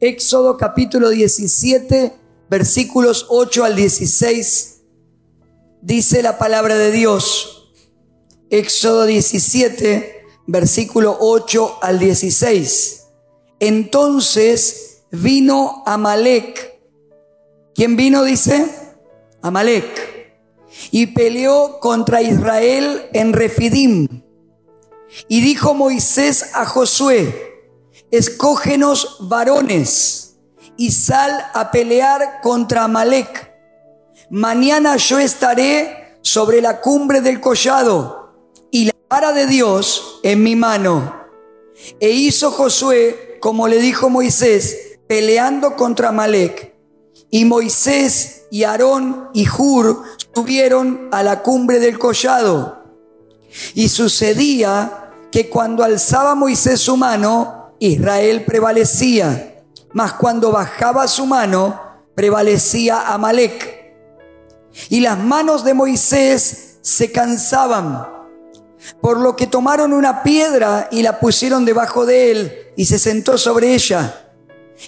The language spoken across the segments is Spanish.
Éxodo capítulo 17, versículos 8 al 16. Dice la palabra de Dios. Éxodo 17, versículo 8 al 16. Entonces vino Amalek. ¿Quién vino? Dice Amalek. Y peleó contra Israel en Refidim. Y dijo Moisés a Josué, escógenos varones y sal a pelear contra Amalek. Mañana yo estaré sobre la cumbre del collado y la vara de Dios en mi mano. E hizo Josué como le dijo Moisés, peleando contra Amalek. Y Moisés y Aarón y Hur subieron a la cumbre del collado. Y sucedía que cuando alzaba Moisés su mano, Israel prevalecía, mas cuando bajaba su mano, prevalecía Amalek. Y las manos de Moisés se cansaban, por lo que tomaron una piedra y la pusieron debajo de él y se sentó sobre ella.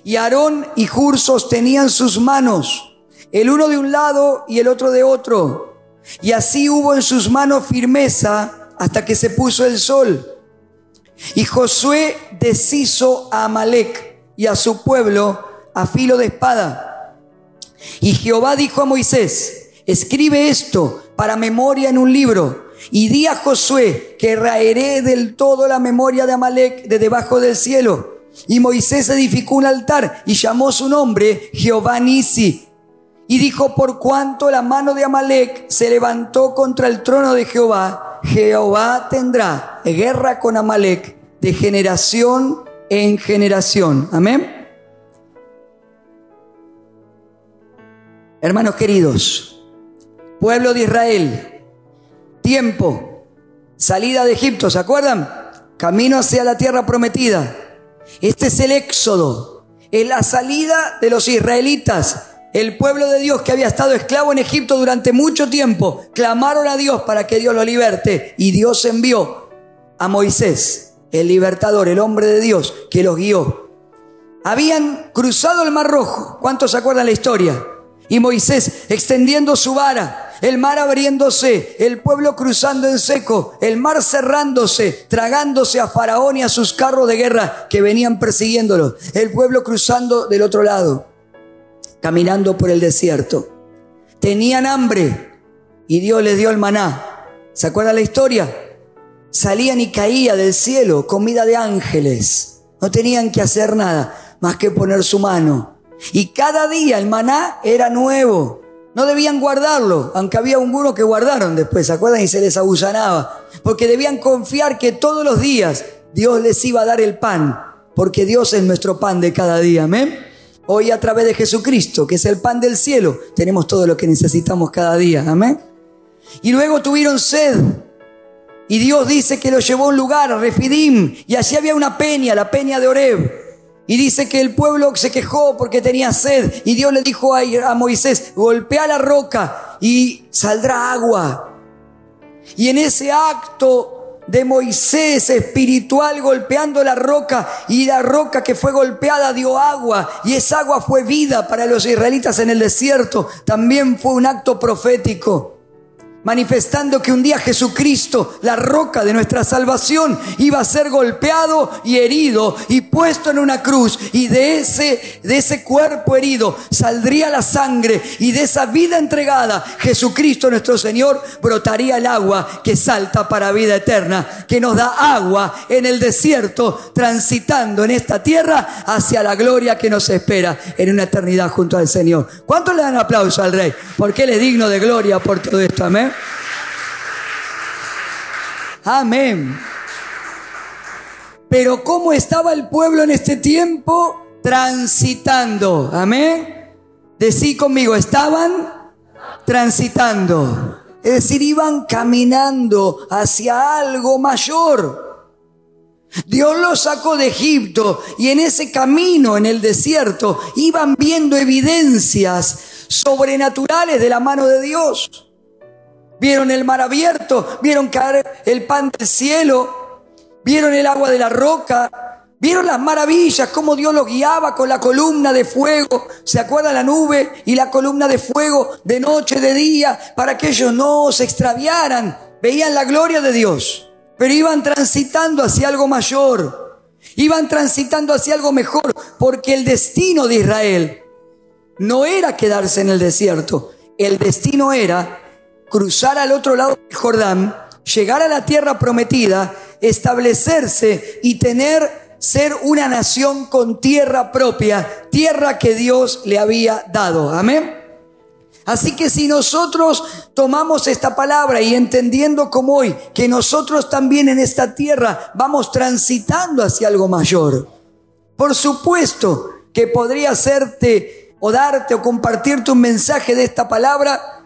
Y Aarón y Hur sostenían sus manos, el uno de un lado y el otro de otro. Y así hubo en sus manos firmeza hasta que se puso el sol. Y Josué deshizo a Amalek y a su pueblo a filo de espada. Y Jehová dijo a Moisés, escribe esto para memoria en un libro y di a Josué que raeré del todo la memoria de Amalek de debajo del cielo. Y Moisés edificó un altar y llamó su nombre Jehová Nisi. Y dijo, por cuanto la mano de Amalek se levantó contra el trono de Jehová, Jehová tendrá guerra con Amalek de generación en generación. Amén. Hermanos queridos, pueblo de Israel, tiempo, salida de Egipto, ¿se acuerdan? Camino hacia la tierra prometida. Este es el éxodo, es la salida de los israelitas. El pueblo de Dios que había estado esclavo en Egipto durante mucho tiempo, clamaron a Dios para que Dios lo liberte y Dios envió a Moisés, el libertador, el hombre de Dios que los guió. Habían cruzado el mar rojo, ¿cuántos se acuerdan la historia? Y Moisés extendiendo su vara, el mar abriéndose, el pueblo cruzando en seco, el mar cerrándose, tragándose a Faraón y a sus carros de guerra que venían persiguiéndolo, el pueblo cruzando del otro lado, caminando por el desierto. Tenían hambre y Dios les dio el maná. ¿Se acuerdan la historia? Salían y caía del cielo comida de ángeles. No tenían que hacer nada más que poner su mano. Y cada día el maná era nuevo. No debían guardarlo, aunque había algunos que guardaron después, ¿se acuerdan? Y se les abusanaba. Porque debían confiar que todos los días Dios les iba a dar el pan, porque Dios es nuestro pan de cada día, amén. Hoy a través de Jesucristo, que es el pan del cielo, tenemos todo lo que necesitamos cada día, amén. Y luego tuvieron sed. Y Dios dice que lo llevó a un lugar, a Refidim, y allí había una peña, la peña de Oreb. Y dice que el pueblo se quejó porque tenía sed. Y Dios le dijo a, Moisés, golpea la roca y saldrá agua. Y en ese acto de Moisés espiritual golpeando la roca y la roca que fue golpeada dio agua y esa agua fue vida para los israelitas en el desierto. También fue un acto profético manifestando que un día Jesucristo, la roca de nuestra salvación, iba a ser golpeado y herido y puesto en una cruz y de ese de ese cuerpo herido saldría la sangre y de esa vida entregada Jesucristo nuestro Señor brotaría el agua que salta para vida eterna, que nos da agua en el desierto transitando en esta tierra hacia la gloria que nos espera en una eternidad junto al Señor. ¿Cuántos le dan aplauso al rey? Porque él es digno de gloria por todo esto, amén. Amén. Pero ¿cómo estaba el pueblo en este tiempo? Transitando. Amén. Decí conmigo, estaban transitando. Es decir, iban caminando hacia algo mayor. Dios los sacó de Egipto y en ese camino, en el desierto, iban viendo evidencias sobrenaturales de la mano de Dios. Vieron el mar abierto, vieron caer el pan del cielo, vieron el agua de la roca, Vieron las maravillas, cómo Dios los guiaba con la columna de fuego. ¿Se acuerda la nube y la columna de fuego de noche, de día, para que ellos no se extraviaran? Veían la gloria de Dios, pero iban transitando hacia algo mayor. Iban transitando hacia algo mejor, porque el destino de Israel no era quedarse en el desierto. El destino era cruzar al otro lado del Jordán, llegar a la tierra prometida, establecerse y tener ser una nación con tierra propia, tierra que Dios le había dado. Amén. Así que si nosotros tomamos esta palabra y entendiendo como hoy que nosotros también en esta tierra vamos transitando hacia algo mayor, por supuesto que podría hacerte o darte o compartirte un mensaje de esta palabra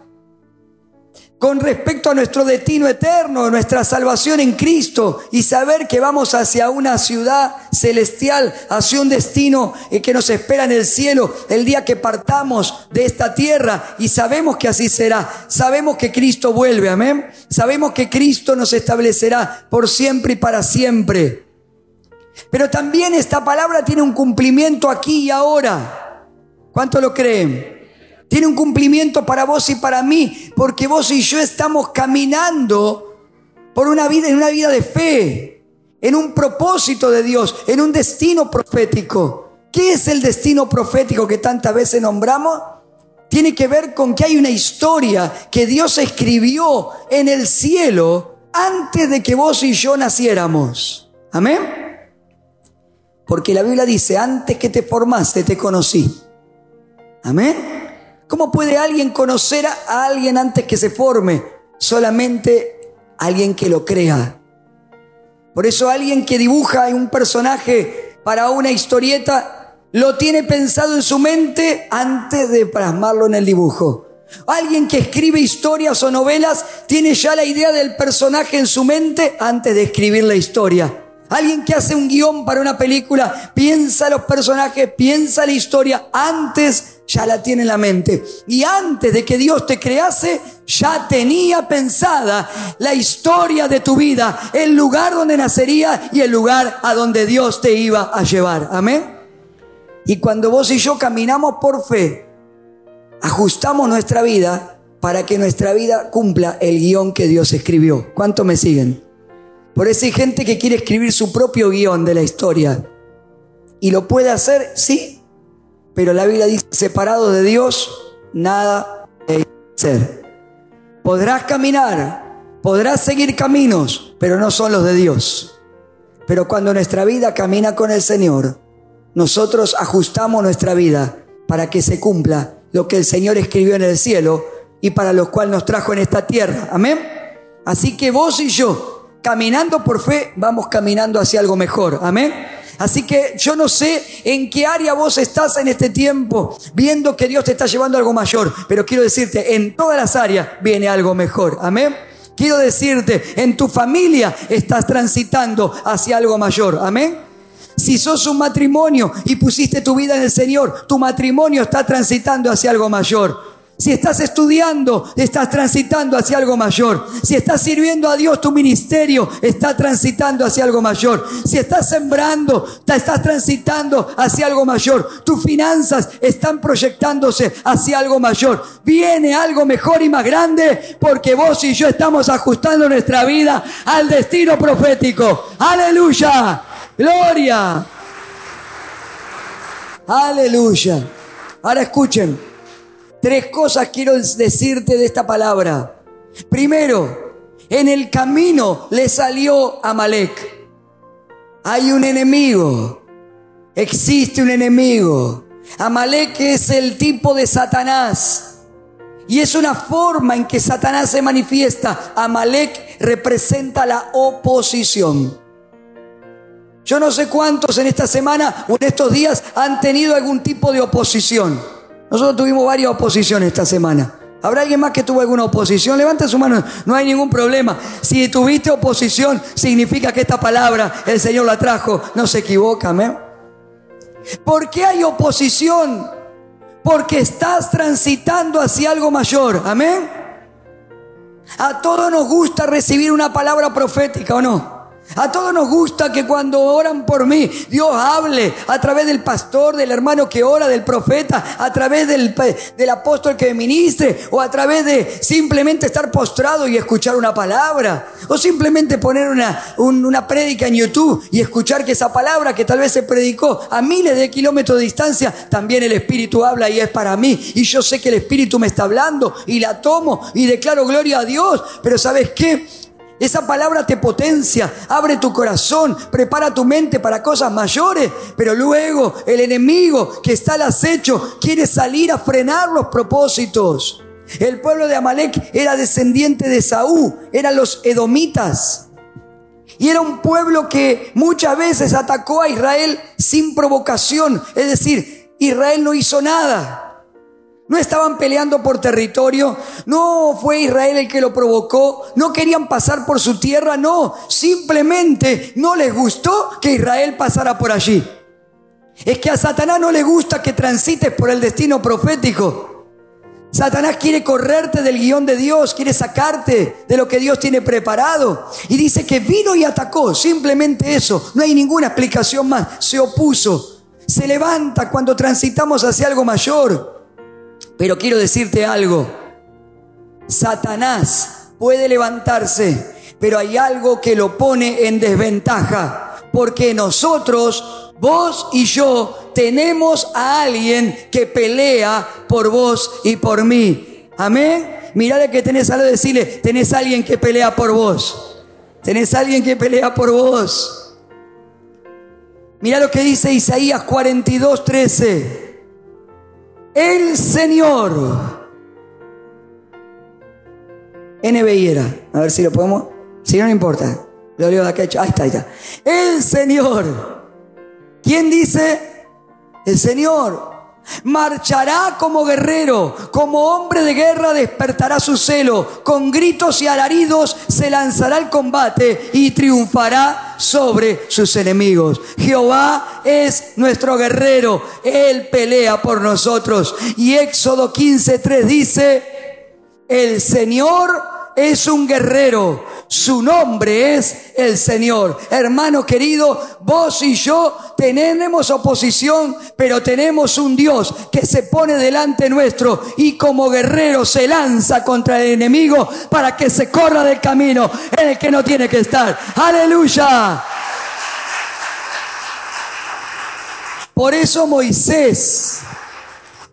con respecto a nuestro destino eterno, nuestra salvación en Cristo y saber que vamos hacia una ciudad celestial, hacia un destino eh, que nos espera en el cielo el día que partamos de esta tierra y sabemos que así será. Sabemos que Cristo vuelve, amén. Sabemos que Cristo nos establecerá por siempre y para siempre. Pero también esta palabra tiene un cumplimiento aquí y ahora. ¿Cuánto lo creen? Tiene un cumplimiento para vos y para mí, porque vos y yo estamos caminando por una vida, en una vida de fe, en un propósito de Dios, en un destino profético. ¿Qué es el destino profético que tantas veces nombramos? Tiene que ver con que hay una historia que Dios escribió en el cielo antes de que vos y yo naciéramos. Amén. Porque la Biblia dice, antes que te formaste te conocí. Amén. ¿Cómo puede alguien conocer a alguien antes que se forme? Solamente alguien que lo crea. Por eso alguien que dibuja un personaje para una historieta lo tiene pensado en su mente antes de plasmarlo en el dibujo. Alguien que escribe historias o novelas tiene ya la idea del personaje en su mente antes de escribir la historia. Alguien que hace un guion para una película piensa los personajes, piensa la historia antes ya la tiene en la mente. Y antes de que Dios te crease, ya tenía pensada la historia de tu vida, el lugar donde nacería y el lugar a donde Dios te iba a llevar. Amén. Y cuando vos y yo caminamos por fe, ajustamos nuestra vida para que nuestra vida cumpla el guion que Dios escribió. ¿Cuánto me siguen? Por eso hay gente que quiere escribir su propio guion de la historia. ¿Y lo puede hacer? Sí, pero la Biblia dice, separado de Dios, nada hay ser. Podrás caminar, podrás seguir caminos, pero no son los de Dios. Pero cuando nuestra vida camina con el Señor, nosotros ajustamos nuestra vida para que se cumpla lo que el Señor escribió en el cielo y para lo cual nos trajo en esta tierra. Amén. Así que vos y yo, caminando por fe, vamos caminando hacia algo mejor. Amén. Así que yo no sé en qué área vos estás en este tiempo, viendo que Dios te está llevando algo mayor, pero quiero decirte, en todas las áreas viene algo mejor. Amén. Quiero decirte, en tu familia estás transitando hacia algo mayor. Amén. Si sos un matrimonio y pusiste tu vida en el Señor, tu matrimonio está transitando hacia algo mayor. Si estás estudiando, estás transitando hacia algo mayor. Si estás sirviendo a Dios, tu ministerio está transitando hacia algo mayor. Si estás sembrando, estás transitando hacia algo mayor. Tus finanzas están proyectándose hacia algo mayor. Viene algo mejor y más grande porque vos y yo estamos ajustando nuestra vida al destino profético. Aleluya. Gloria. Aleluya. Ahora escuchen. Tres cosas quiero decirte de esta palabra. Primero, en el camino le salió Amalek. Hay un enemigo. Existe un enemigo. Amalek es el tipo de Satanás. Y es una forma en que Satanás se manifiesta. Amalek representa la oposición. Yo no sé cuántos en esta semana o en estos días han tenido algún tipo de oposición. Nosotros tuvimos varias oposiciones esta semana. ¿Habrá alguien más que tuvo alguna oposición? Levanta su mano, no hay ningún problema. Si tuviste oposición, significa que esta palabra el Señor la trajo. No se equivoca, amén. ¿Por qué hay oposición? Porque estás transitando hacia algo mayor, amén. A todos nos gusta recibir una palabra profética, ¿o no? A todos nos gusta que cuando oran por mí, Dios hable a través del pastor, del hermano que ora, del profeta, a través del, del apóstol que ministre, o a través de simplemente estar postrado y escuchar una palabra, o simplemente poner una, una prédica en YouTube y escuchar que esa palabra que tal vez se predicó a miles de kilómetros de distancia, también el Espíritu habla y es para mí. Y yo sé que el Espíritu me está hablando y la tomo y declaro gloria a Dios. Pero ¿sabes qué? Esa palabra te potencia, abre tu corazón, prepara tu mente para cosas mayores, pero luego el enemigo que está al acecho quiere salir a frenar los propósitos. El pueblo de Amalek era descendiente de Saúl, eran los edomitas. Y era un pueblo que muchas veces atacó a Israel sin provocación, es decir, Israel no hizo nada. No estaban peleando por territorio, no fue Israel el que lo provocó, no querían pasar por su tierra, no, simplemente no les gustó que Israel pasara por allí. Es que a Satanás no le gusta que transites por el destino profético. Satanás quiere correrte del guion de Dios, quiere sacarte de lo que Dios tiene preparado. Y dice que vino y atacó, simplemente eso, no hay ninguna explicación más, se opuso, se levanta cuando transitamos hacia algo mayor. Pero quiero decirte algo. Satanás puede levantarse, pero hay algo que lo pone en desventaja. Porque nosotros, vos y yo, tenemos a alguien que pelea por vos y por mí. Amén. Mirale que tenés algo de decirle, tenés a alguien que pelea por vos. Tenés a alguien que pelea por vos. Mira lo que dice Isaías 42, 13 el Señor. NBI era. A ver si lo podemos. Si no, no importa. Lo leo de acá. Ahí está, ahí está. El Señor. ¿Quién dice? El Señor. Marchará como guerrero, como hombre de guerra despertará su celo, con gritos y alaridos se lanzará al combate y triunfará sobre sus enemigos. Jehová es nuestro guerrero, Él pelea por nosotros. Y Éxodo 15.3 dice, el Señor es un guerrero su nombre es el Señor. Hermano querido, vos y yo tenemos oposición, pero tenemos un Dios que se pone delante nuestro y como guerrero se lanza contra el enemigo para que se corra del camino en el que no tiene que estar. Aleluya. Por eso Moisés,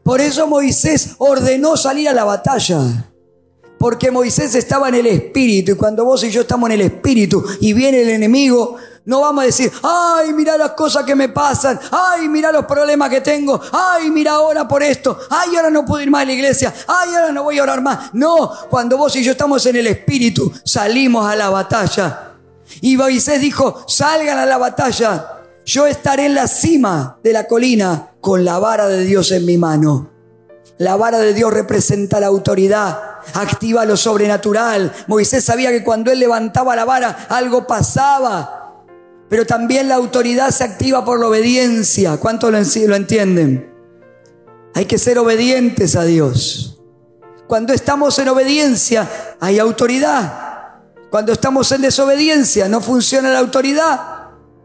por eso Moisés ordenó salir a la batalla. Porque Moisés estaba en el espíritu y cuando vos y yo estamos en el espíritu y viene el enemigo, no vamos a decir, ay, mira las cosas que me pasan, ay, mira los problemas que tengo, ay, mira ahora por esto, ay, ahora no puedo ir más a la iglesia, ay, ahora no voy a orar más. No, cuando vos y yo estamos en el espíritu, salimos a la batalla. Y Moisés dijo, salgan a la batalla, yo estaré en la cima de la colina con la vara de Dios en mi mano. La vara de Dios representa la autoridad, activa lo sobrenatural. Moisés sabía que cuando él levantaba la vara algo pasaba. Pero también la autoridad se activa por la obediencia. ¿Cuánto lo, entienden? Hay que ser obedientes a Dios. Cuando estamos en obediencia hay autoridad. Cuando estamos en desobediencia no funciona la autoridad.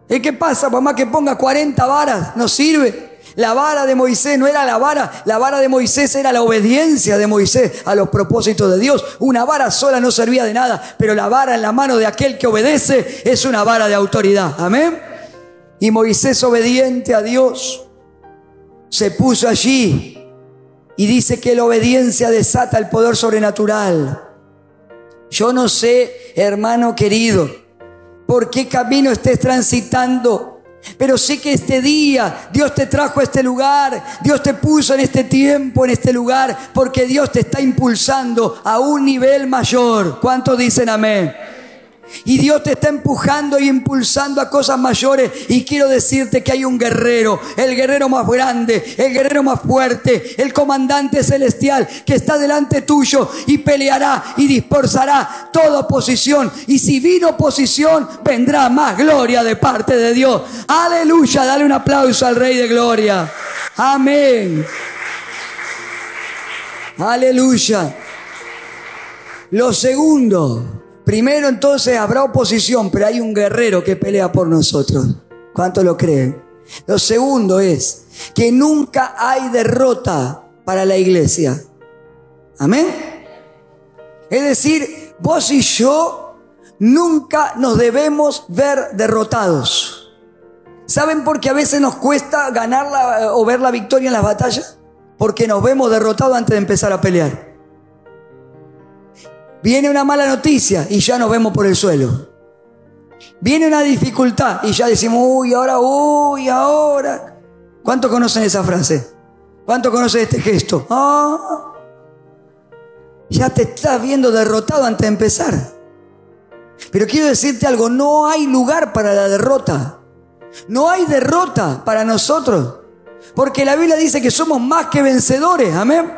¿Y qué pasa? Más que ponga 40 varas, no sirve. La vara de Moisés no era la vara, la vara de Moisés era la obediencia de Moisés a los propósitos de Dios. Una vara sola no servía de nada, pero la vara en la mano de aquel que obedece es una vara de autoridad. Amén. Y Moisés obediente a Dios se puso allí y dice que la obediencia desata el poder sobrenatural. Yo no sé, hermano querido, por qué camino estés transitando pero sé que este día Dios te trajo a este lugar, Dios te puso en este tiempo, en este lugar, porque Dios te está impulsando a un nivel mayor. ¿Cuántos dicen amén? Y Dios te está empujando y impulsando a cosas mayores. Y quiero decirte que hay un guerrero, el guerrero más grande, el guerrero más fuerte, el comandante celestial que está delante tuyo y peleará y dispersará toda oposición. Y si vino oposición, vendrá más gloria de parte de Dios. Aleluya, dale un aplauso al Rey de Gloria. Amén. Aleluya. Lo segundo Primero entonces habrá oposición, pero hay un guerrero que pelea por nosotros. ¿Cuánto lo creen? Lo segundo es que nunca hay derrota para la iglesia. Amén. Es decir, vos y yo nunca nos debemos ver derrotados. ¿Saben por qué a veces nos cuesta ganar o ver la victoria en las batallas? Porque nos vemos derrotados antes de empezar a pelear. Viene una mala noticia y ya nos vemos por el suelo. Viene una dificultad y ya decimos, uy, ahora, uy, ahora. ¿Cuánto conocen esa frase? ¿Cuánto conocen este gesto? Ah, ya te estás viendo derrotado antes de empezar. Pero quiero decirte algo, no hay lugar para la derrota. No hay derrota para nosotros. Porque la Biblia dice que somos más que vencedores, amén.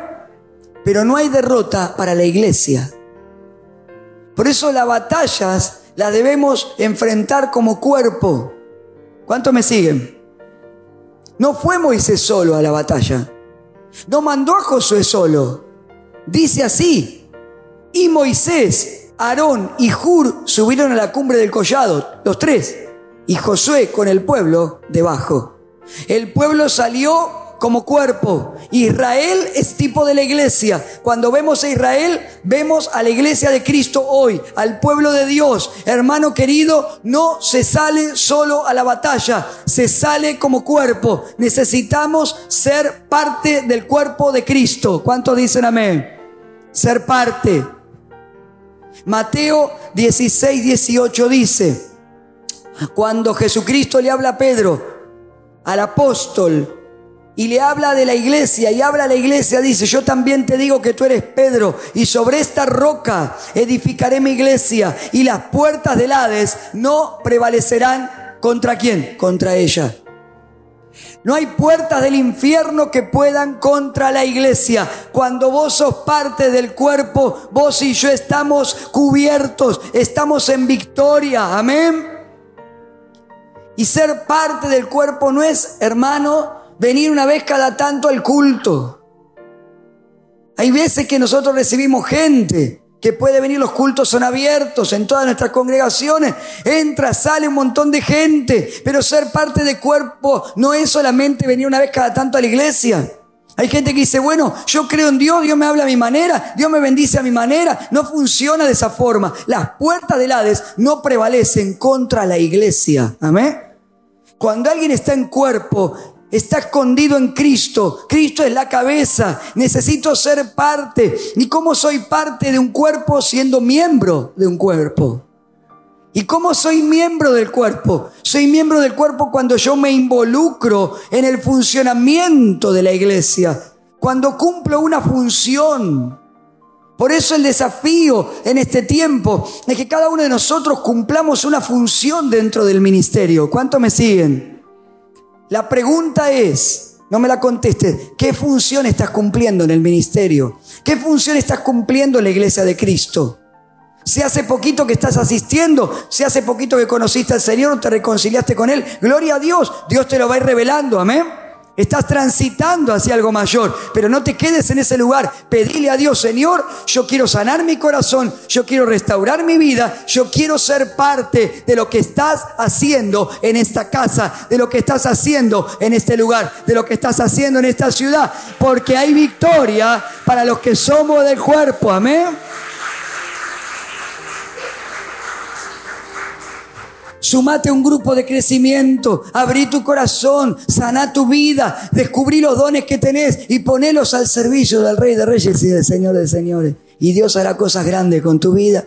Pero no hay derrota para la iglesia. Por eso las batallas las debemos enfrentar como cuerpo. ¿Cuánto me siguen? No fue Moisés solo a la batalla. No mandó a Josué solo. Dice así. Y Moisés, Aarón y Hur subieron a la cumbre del collado, los tres. Y Josué con el pueblo debajo. El pueblo salió como cuerpo. Israel es tipo de la iglesia. Cuando vemos a Israel, vemos a la iglesia de Cristo hoy, al pueblo de Dios. Hermano querido, no se sale solo a la batalla, se sale como cuerpo. Necesitamos ser parte del cuerpo de Cristo. ¿Cuántos dicen amén? Ser parte. Mateo 16, 18 dice, cuando Jesucristo le habla a Pedro, al apóstol, y le habla de la iglesia y habla a la iglesia, dice, yo también te digo que tú eres Pedro y sobre esta roca edificaré mi iglesia y las puertas del Hades no prevalecerán contra quién? Contra ella. No hay puertas del infierno que puedan contra la iglesia. Cuando vos sos parte del cuerpo, vos y yo estamos cubiertos, estamos en victoria. Amén. Y ser parte del cuerpo no es, hermano, venir una vez cada tanto al culto. Hay veces que nosotros recibimos gente que puede venir, los cultos son abiertos en todas nuestras congregaciones, entra, sale un montón de gente, pero ser parte de cuerpo no es solamente venir una vez cada tanto a la iglesia. Hay gente que dice, bueno, yo creo en Dios, Dios me habla a mi manera, Dios me bendice a mi manera. No funciona de esa forma. Las puertas del Hades no prevalecen contra la iglesia. Amén. Cuando alguien está en cuerpo, Está escondido en Cristo. Cristo es la cabeza. Necesito ser parte. ¿Y cómo soy parte de un cuerpo siendo miembro de un cuerpo? ¿Y cómo soy miembro del cuerpo? Soy miembro del cuerpo cuando yo me involucro en el funcionamiento de la iglesia. Cuando cumplo una función. Por eso el desafío en este tiempo es que cada uno de nosotros cumplamos una función dentro del ministerio. ¿Cuánto me siguen? La pregunta es, no me la contestes, ¿qué función estás cumpliendo en el ministerio? ¿Qué función estás cumpliendo en la iglesia de Cristo? Si hace poquito que estás asistiendo, si hace poquito que conociste al Señor, te reconciliaste con Él, gloria a Dios, Dios te lo va a ir revelando, amén. Estás transitando hacia algo mayor, pero no te quedes en ese lugar. Pedile a Dios, Señor, yo quiero sanar mi corazón, yo quiero restaurar mi vida, yo quiero ser parte de lo que estás haciendo en esta casa, de lo que estás haciendo en este lugar, de lo que estás haciendo en esta ciudad, porque hay victoria para los que somos del cuerpo. Amén. Sumate a un grupo de crecimiento, abrí tu corazón, sana tu vida, descubrí los dones que tenés y ponelos al servicio del Rey de Reyes y del Señor de Señores. Y Dios hará cosas grandes con tu vida.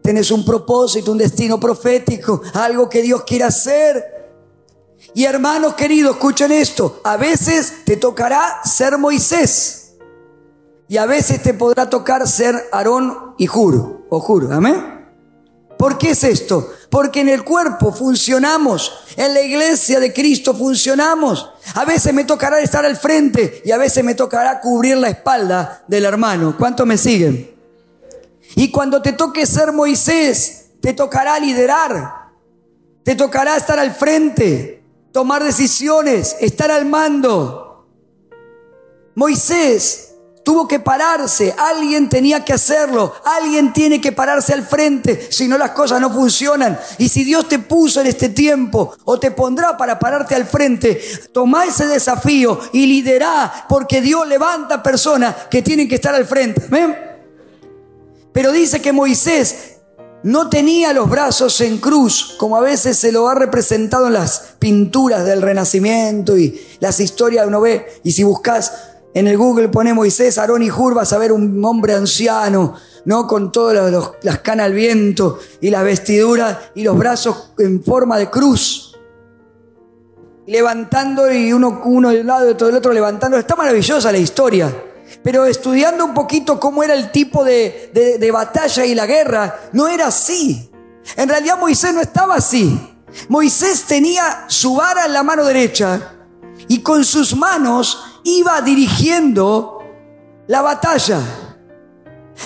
Tenés un propósito, un destino profético, algo que Dios quiere hacer. Y hermanos queridos, escuchen esto. A veces te tocará ser Moisés. Y a veces te podrá tocar ser Aarón y Juro. O Juro. Amén. ¿Por qué es esto? Porque en el cuerpo funcionamos, en la iglesia de Cristo funcionamos. A veces me tocará estar al frente y a veces me tocará cubrir la espalda del hermano. ¿Cuánto me siguen? Y cuando te toque ser Moisés, te tocará liderar, te tocará estar al frente, tomar decisiones, estar al mando. Moisés Tuvo que pararse, alguien tenía que hacerlo, alguien tiene que pararse al frente, si no las cosas no funcionan. Y si Dios te puso en este tiempo o te pondrá para pararte al frente, toma ese desafío y lidera, porque Dios levanta personas que tienen que estar al frente. Pero dice que Moisés no tenía los brazos en cruz, como a veces se lo ha representado en las pinturas del Renacimiento y las historias uno ve. Y si buscas en el Google pone Moisés, Aarón y Hur, vas a ver un hombre anciano, ¿no? Con todas las canas al viento y las vestiduras y los brazos en forma de cruz. Levantando y uno, uno del lado y todo el otro levantando. Está maravillosa la historia. Pero estudiando un poquito cómo era el tipo de, de batalla y la guerra, no era así. En realidad Moisés no estaba así. Moisés tenía su vara en la mano derecha y con sus manos iba dirigiendo la batalla.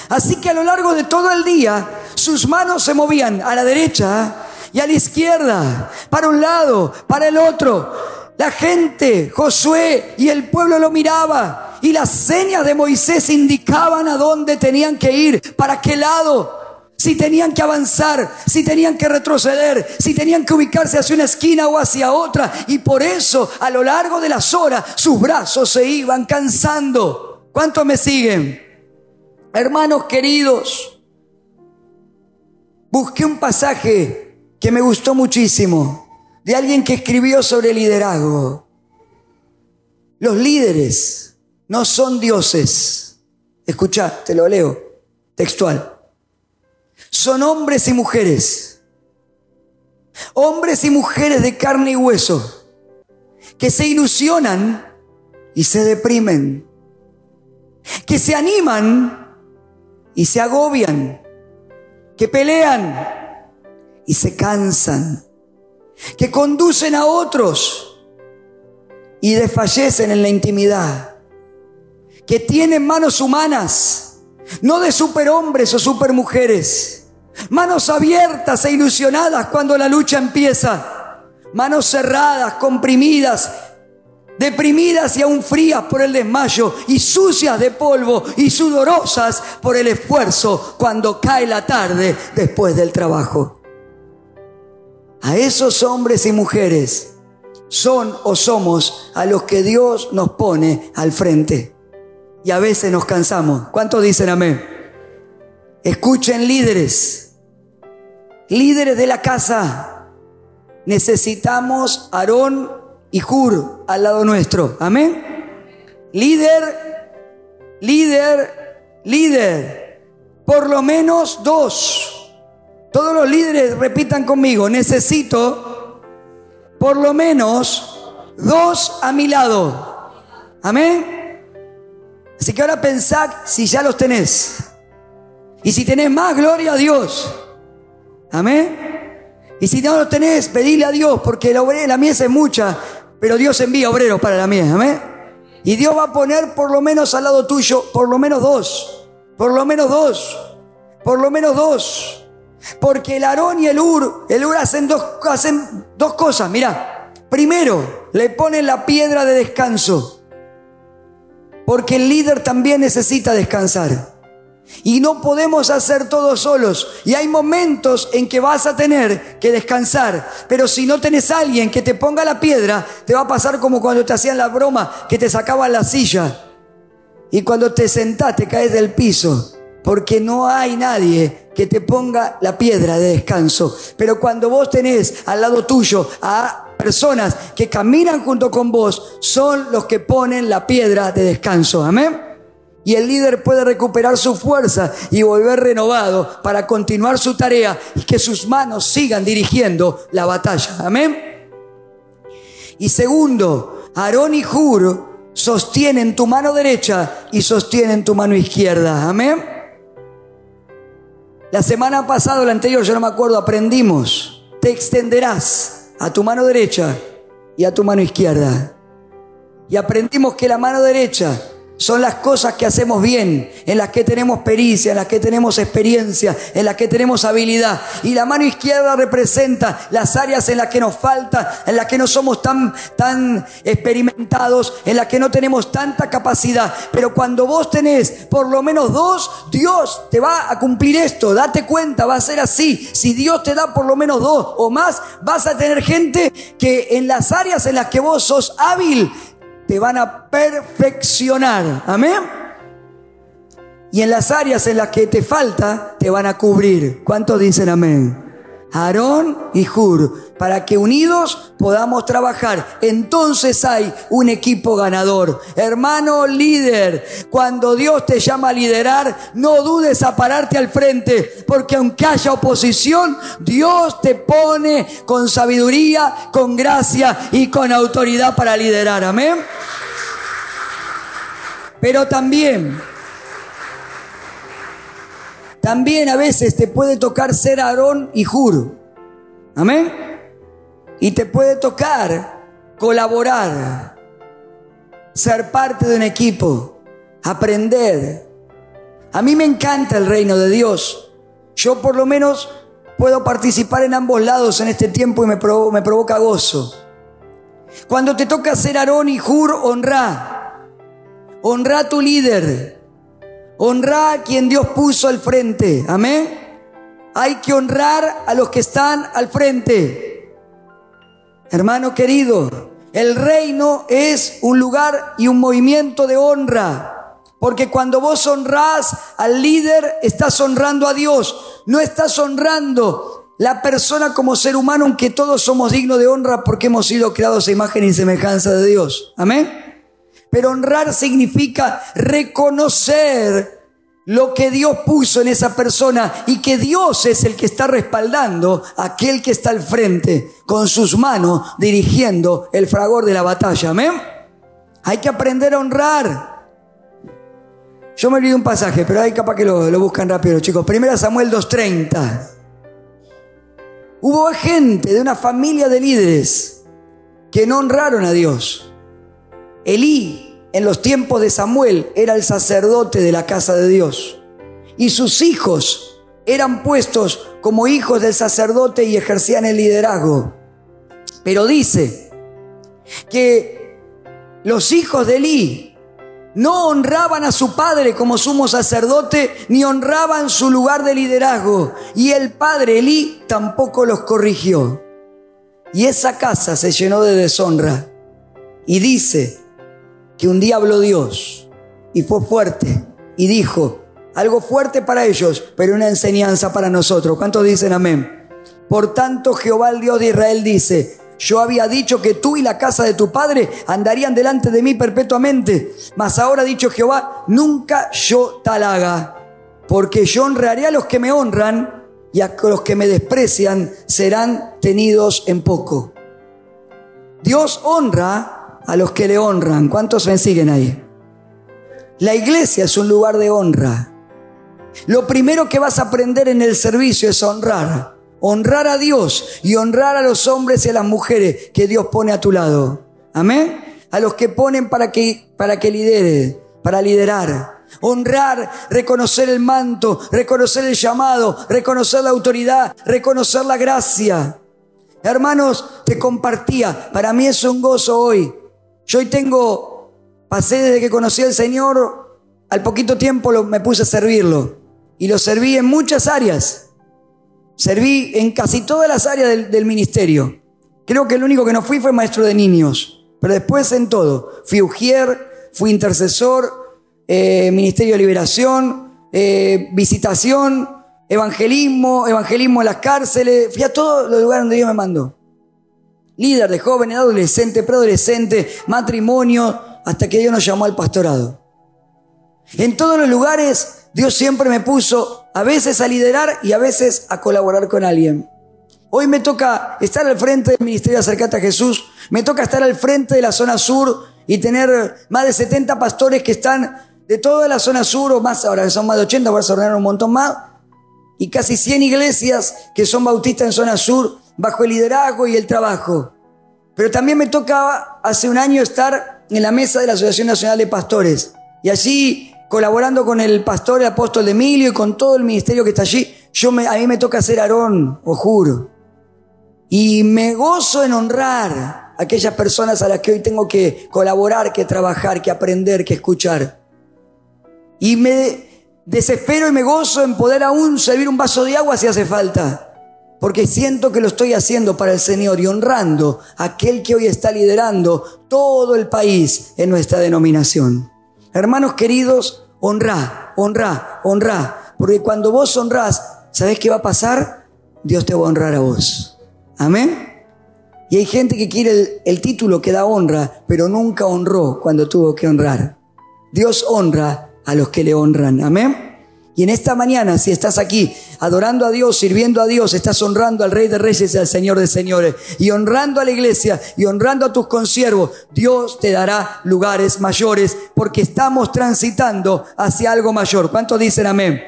Así que a lo largo de todo el día sus manos se movían a la derecha y a la izquierda, para un lado, para el otro. La gente, Josué y el pueblo lo miraba y las señas de Moisés indicaban a dónde tenían que ir, para qué lado si tenían que avanzar, si tenían que retroceder, si tenían que ubicarse hacia una esquina o hacia otra. Y por eso a lo largo de las horas sus brazos se iban cansando. ¿Cuántos me siguen? Hermanos queridos, busqué un pasaje que me gustó muchísimo de alguien que escribió sobre liderazgo. Los líderes no son dioses. Escucha, te lo leo, textual son hombres y mujeres. Hombres y mujeres de carne y hueso que se ilusionan y se deprimen, que se animan y se agobian, que pelean y se cansan, que conducen a otros y desfallecen en la intimidad, que tienen manos humanas, no de superhombres o supermujeres, Manos abiertas e ilusionadas cuando la lucha empieza. Manos cerradas, comprimidas, deprimidas y aún frías por el desmayo y sucias de polvo y sudorosas por el esfuerzo cuando cae la tarde después del trabajo. A esos hombres y mujeres son o somos a los que Dios nos pone al frente. Y a veces nos cansamos. ¿Cuántos dicen amén? Escuchen líderes líderes de la casa, necesitamos Aarón y Jur al lado nuestro. Amén. Líder, líder, líder. Por lo menos dos. Todos los líderes repitan conmigo, necesito por lo menos dos a mi lado. Amén. Así que ahora pensad si ya los tenés. Y si tenés más, gloria a Dios. Amén. Y si no lo tenés, pedile a Dios, porque la, la mies es mucha, pero Dios envía obreros para la mies. Amén. Y Dios va a poner por lo menos al lado tuyo, por lo menos dos. Por lo menos dos. Por lo menos dos. Porque el Aarón y el Ur, el Ur hacen dos, hacen dos cosas. Mira, primero le ponen la piedra de descanso. Porque el líder también necesita descansar. Y no podemos hacer todo solos. Y hay momentos en que vas a tener que descansar. Pero si no tenés a alguien que te ponga la piedra, te va a pasar como cuando te hacían la broma, que te sacaban la silla. Y cuando te sentás te caes del piso. Porque no hay nadie que te ponga la piedra de descanso. Pero cuando vos tenés al lado tuyo a personas que caminan junto con vos, son los que ponen la piedra de descanso. Amén y el líder puede recuperar su fuerza y volver renovado para continuar su tarea y que sus manos sigan dirigiendo la batalla. Amén. Y segundo, Aarón y Juro sostienen tu mano derecha y sostienen tu mano izquierda. Amén. La semana pasada la anterior, yo no me acuerdo, aprendimos, te extenderás a tu mano derecha y a tu mano izquierda. Y aprendimos que la mano derecha son las cosas que hacemos bien, en las que tenemos pericia, en las que tenemos experiencia, en las que tenemos habilidad. Y la mano izquierda representa las áreas en las que nos falta, en las que no somos tan, tan experimentados, en las que no tenemos tanta capacidad. Pero cuando vos tenés por lo menos dos, Dios te va a cumplir esto. Date cuenta, va a ser así. Si Dios te da por lo menos dos o más, vas a tener gente que en las áreas en las que vos sos hábil, te van a perfeccionar. Amén. Y en las áreas en las que te falta, te van a cubrir. ¿Cuántos dicen amén? Aarón y Hur, para que unidos podamos trabajar. Entonces hay un equipo ganador. Hermano líder, cuando Dios te llama a liderar, no dudes a pararte al frente, porque aunque haya oposición, Dios te pone con sabiduría, con gracia y con autoridad para liderar. Amén. Pero también también a veces te puede tocar ser Aarón y Juro. Amén. Y te puede tocar colaborar, ser parte de un equipo, aprender. A mí me encanta el reino de Dios. Yo por lo menos puedo participar en ambos lados en este tiempo y me, me provoca gozo. Cuando te toca ser Aarón y Jur, honra. Honra a tu líder. Honra a quien Dios puso al frente. Amén. Hay que honrar a los que están al frente. Hermano querido, el reino es un lugar y un movimiento de honra. Porque cuando vos honrás al líder, estás honrando a Dios. No estás honrando la persona como ser humano, aunque todos somos dignos de honra porque hemos sido creados a imagen y semejanza de Dios. Amén. Pero honrar significa reconocer lo que Dios puso en esa persona y que Dios es el que está respaldando a aquel que está al frente con sus manos dirigiendo el fragor de la batalla. Amén. Hay que aprender a honrar. Yo me olvidé un pasaje, pero hay capaz que lo, lo buscan rápido, chicos. Primera Samuel 2.30. Hubo gente de una familia de líderes que no honraron a Dios. Elí en los tiempos de Samuel era el sacerdote de la casa de Dios. Y sus hijos eran puestos como hijos del sacerdote y ejercían el liderazgo. Pero dice que los hijos de Elí no honraban a su padre como sumo sacerdote, ni honraban su lugar de liderazgo. Y el padre Elí tampoco los corrigió. Y esa casa se llenó de deshonra. Y dice que un día habló Dios y fue fuerte y dijo, algo fuerte para ellos, pero una enseñanza para nosotros. ¿Cuántos dicen amén? Por tanto, Jehová el Dios de Israel dice, yo había dicho que tú y la casa de tu padre andarían delante de mí perpetuamente, mas ahora ha dicho Jehová, nunca yo tal haga, porque yo honraré a los que me honran y a los que me desprecian serán tenidos en poco. Dios honra a los que le honran. ¿Cuántos me siguen ahí? La iglesia es un lugar de honra. Lo primero que vas a aprender en el servicio es honrar. Honrar a Dios y honrar a los hombres y a las mujeres que Dios pone a tu lado. Amén. A los que ponen para que, para que lidere, para liderar. Honrar, reconocer el manto, reconocer el llamado, reconocer la autoridad, reconocer la gracia. Hermanos, te compartía, para mí es un gozo hoy yo hoy tengo, pasé desde que conocí al Señor, al poquito tiempo me puse a servirlo. Y lo serví en muchas áreas. Serví en casi todas las áreas del, ministerio. Creo que el único que no fui fue maestro de niños. Pero después en todo. Fui ujier, fui intercesor, eh, ministerio de liberación, eh, visitación, evangelismo, evangelismo en las cárceles. Fui a todos los lugares donde Dios me mandó líder de jóvenes, adolescentes, preadolescentes, matrimonio, hasta que Dios nos llamó al pastorado. En todos los lugares Dios siempre me puso a veces a liderar y a veces a colaborar con alguien. Hoy me toca estar al frente del Ministerio de Acercate a Jesús, me toca estar al frente de la zona sur y tener más de 70 pastores que están de toda la zona sur o más, ahora son más de 80, voy a ordenar un montón más, y casi 100 iglesias que son bautistas en zona sur bajo el liderazgo y el trabajo. Pero también me tocaba hace un año estar en la mesa de la Asociación Nacional de Pastores. Y allí, colaborando con el pastor, el apóstol Emilio y con todo el ministerio que está allí, yo me, a mí me toca ser Aarón, os juro. Y me gozo en honrar a aquellas personas a las que hoy tengo que colaborar, que trabajar, que aprender, que escuchar. Y me desespero y me gozo en poder aún servir un vaso de agua si hace falta. Porque siento que lo estoy haciendo para el Señor y honrando a aquel que hoy está liderando todo el país en nuestra denominación. Hermanos queridos, honra, honra, honra. Porque cuando vos honrás, ¿sabés qué va a pasar? Dios te va a honrar a vos. Amén. Y hay gente que quiere el, el título que da honra, pero nunca honró cuando tuvo que honrar. Dios honra a los que le honran. Amén. Y en esta mañana, si estás aquí adorando a Dios, sirviendo a Dios, estás honrando al Rey de Reyes y al Señor de Señores, y honrando a la iglesia y honrando a tus consiervos, Dios te dará lugares mayores porque estamos transitando hacia algo mayor. ¿Cuántos dicen amén?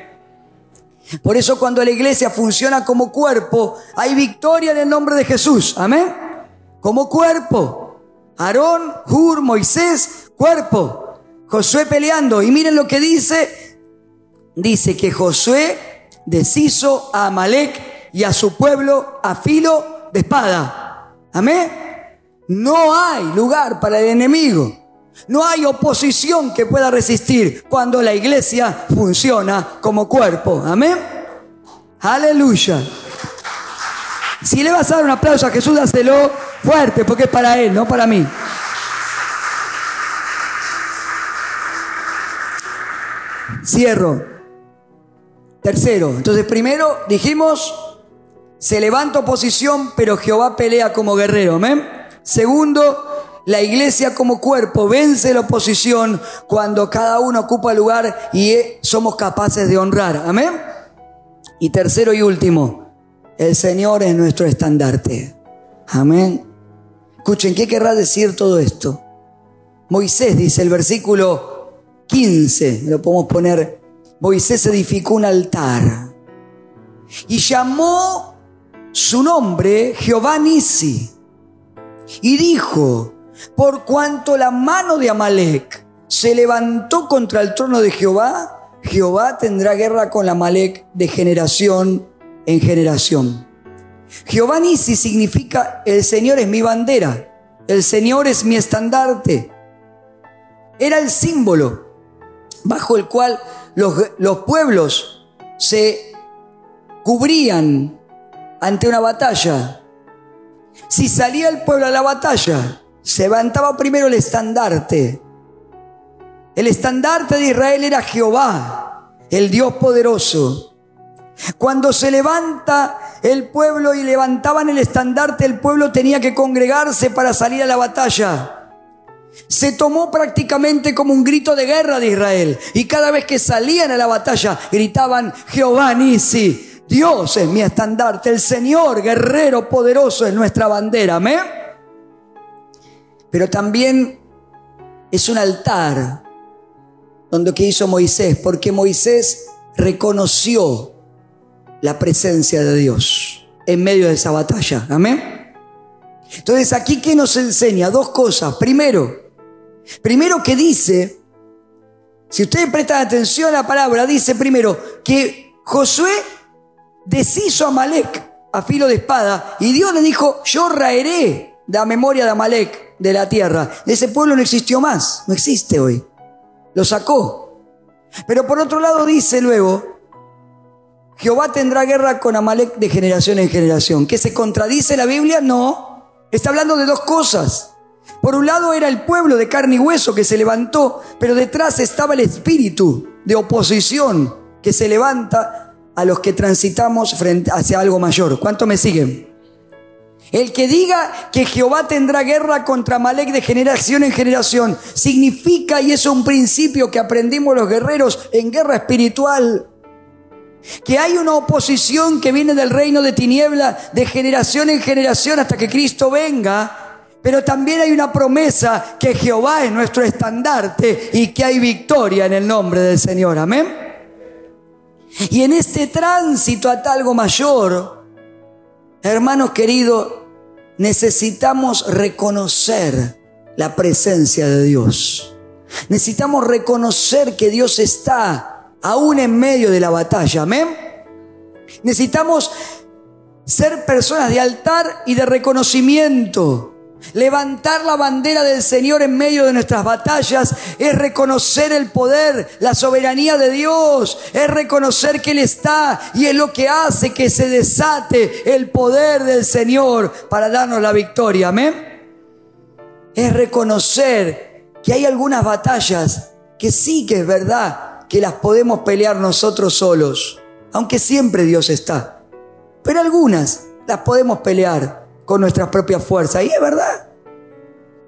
Por eso cuando la iglesia funciona como cuerpo, hay victoria en el nombre de Jesús. Amén. Como cuerpo. Aarón, Hur, Moisés, cuerpo. Josué peleando. Y miren lo que dice. Dice que Josué deshizo a Amalek y a su pueblo a filo de espada. Amén. No hay lugar para el enemigo. No hay oposición que pueda resistir cuando la iglesia funciona como cuerpo. Amén. Aleluya. Si le vas a dar un aplauso a Jesús, dáselo fuerte, porque es para Él, no para mí. Cierro. Tercero. Entonces, primero dijimos, se levanta oposición, pero Jehová pelea como guerrero. Amén. Segundo, la iglesia como cuerpo vence la oposición cuando cada uno ocupa lugar y somos capaces de honrar. Amén. Y tercero y último, el Señor es nuestro estandarte. Amén. Escuchen, ¿qué querrá decir todo esto? Moisés dice el versículo 15, lo podemos poner, Moisés edificó un altar y llamó su nombre Jehová Nisi y dijo, por cuanto la mano de Amalek se levantó contra el trono de Jehová, Jehová tendrá guerra con Amalek de generación en generación. Jehová Nisi significa el Señor es mi bandera, el Señor es mi estandarte. Era el símbolo bajo el cual los, los pueblos se cubrían ante una batalla. Si salía el pueblo a la batalla, se levantaba primero el estandarte. El estandarte de Israel era Jehová, el Dios poderoso. Cuando se levanta el pueblo y levantaban el estandarte, el pueblo tenía que congregarse para salir a la batalla se tomó prácticamente como un grito de guerra de Israel. Y cada vez que salían a la batalla gritaban, Jehová Nisi, Dios es mi estandarte, el Señor guerrero poderoso es nuestra bandera. Amén. Pero también es un altar donde que hizo Moisés, porque Moisés reconoció la presencia de Dios en medio de esa batalla. Amén. Entonces aquí que nos enseña dos cosas. Primero, Primero que dice, si ustedes prestan atención a la palabra, dice primero que Josué deshizo a Amalek a filo de espada y Dios le dijo, yo raeré la memoria de Amalek de la tierra. Ese pueblo no existió más, no existe hoy. Lo sacó. Pero por otro lado dice luego, Jehová tendrá guerra con Amalek de generación en generación. ¿Que se contradice la Biblia? No. Está hablando de dos cosas. Por un lado era el pueblo de carne y hueso que se levantó, pero detrás estaba el espíritu de oposición que se levanta a los que transitamos hacia algo mayor. ¿Cuánto me siguen? El que diga que Jehová tendrá guerra contra Malek de generación en generación significa, y es un principio que aprendimos los guerreros en guerra espiritual, que hay una oposición que viene del reino de tiniebla de generación en generación hasta que Cristo venga pero también hay una promesa que Jehová es nuestro estandarte y que hay victoria en el nombre del Señor. Amén. Y en este tránsito a algo mayor, hermanos queridos, necesitamos reconocer la presencia de Dios. Necesitamos reconocer que Dios está aún en medio de la batalla. Amén. Necesitamos ser personas de altar y de reconocimiento. Levantar la bandera del Señor en medio de nuestras batallas es reconocer el poder, la soberanía de Dios, es reconocer que Él está y es lo que hace que se desate el poder del Señor para darnos la victoria. Amén. Es reconocer que hay algunas batallas que sí que es verdad que las podemos pelear nosotros solos, aunque siempre Dios está. Pero algunas las podemos pelear con nuestras propias fuerzas. Y es verdad.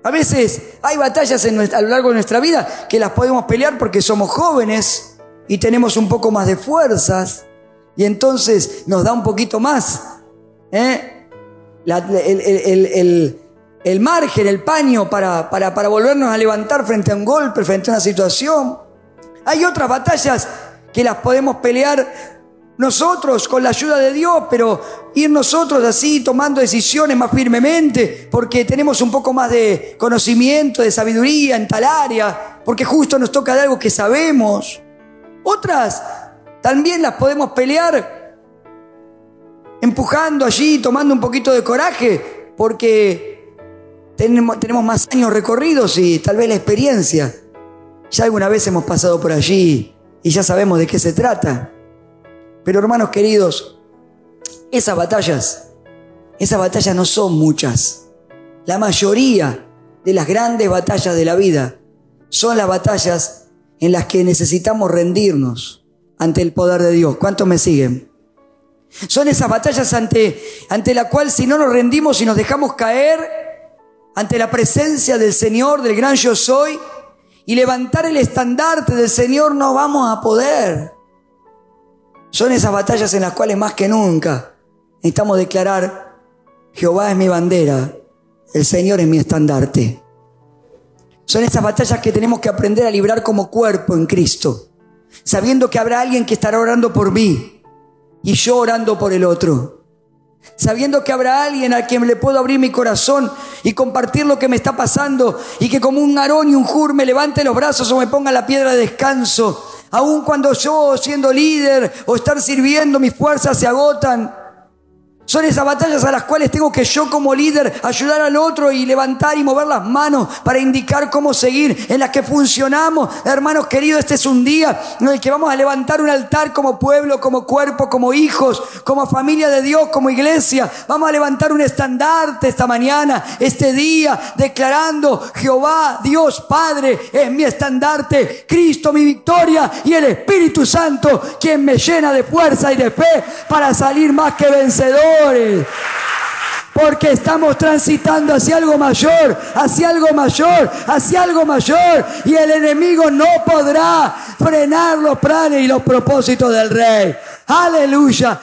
A veces hay batallas a lo largo de nuestra vida que las podemos pelear porque somos jóvenes y tenemos un poco más de fuerzas y entonces nos da un poquito más ¿eh? el, margen, el paño para, para, para volvernos a levantar frente a un golpe, frente a una situación. Hay otras batallas que las podemos pelear nosotros con la ayuda de Dios, pero ir nosotros así tomando decisiones más firmemente, porque tenemos un poco más de conocimiento, de sabiduría en tal área, porque justo nos toca de algo que sabemos. Otras también las podemos pelear empujando allí, tomando un poquito de coraje, porque tenemos, tenemos más años recorridos y tal vez la experiencia. Ya alguna vez hemos pasado por allí y ya sabemos de qué se trata. Pero hermanos queridos, esas batallas, esas batallas no son muchas. La mayoría de las grandes batallas de la vida son las batallas en las que necesitamos rendirnos ante el poder de Dios. ¿Cuántos me siguen? Son esas batallas ante, ante la cual si no nos rendimos y nos dejamos caer ante la presencia del Señor, del gran yo soy, y levantar el estandarte del Señor, no vamos a poder. Son esas batallas en las cuales más que nunca necesitamos declarar, Jehová es mi bandera, el Señor es mi estandarte. Son esas batallas que tenemos que aprender a librar como cuerpo en Cristo, sabiendo que habrá alguien que estará orando por mí y yo orando por el otro. Sabiendo que habrá alguien a quien le puedo abrir mi corazón y compartir lo que me está pasando y que como un arón y un jur me levante los brazos o me ponga la piedra de descanso Aun cuando yo, siendo líder o estar sirviendo, mis fuerzas se agotan. Son esas batallas a las cuales tengo que yo como líder ayudar al otro y levantar y mover las manos para indicar cómo seguir, en las que funcionamos. Hermanos queridos, este es un día en el que vamos a levantar un altar como pueblo, como cuerpo, como hijos, como familia de Dios, como iglesia. Vamos a levantar un estandarte esta mañana, este día, declarando Jehová, Dios Padre, es mi estandarte, Cristo mi victoria y el Espíritu Santo quien me llena de fuerza y de fe para salir más que vencedor. Porque estamos transitando hacia algo mayor, hacia algo mayor, hacia algo mayor. Y el enemigo no podrá frenar los planes y los propósitos del rey. Aleluya.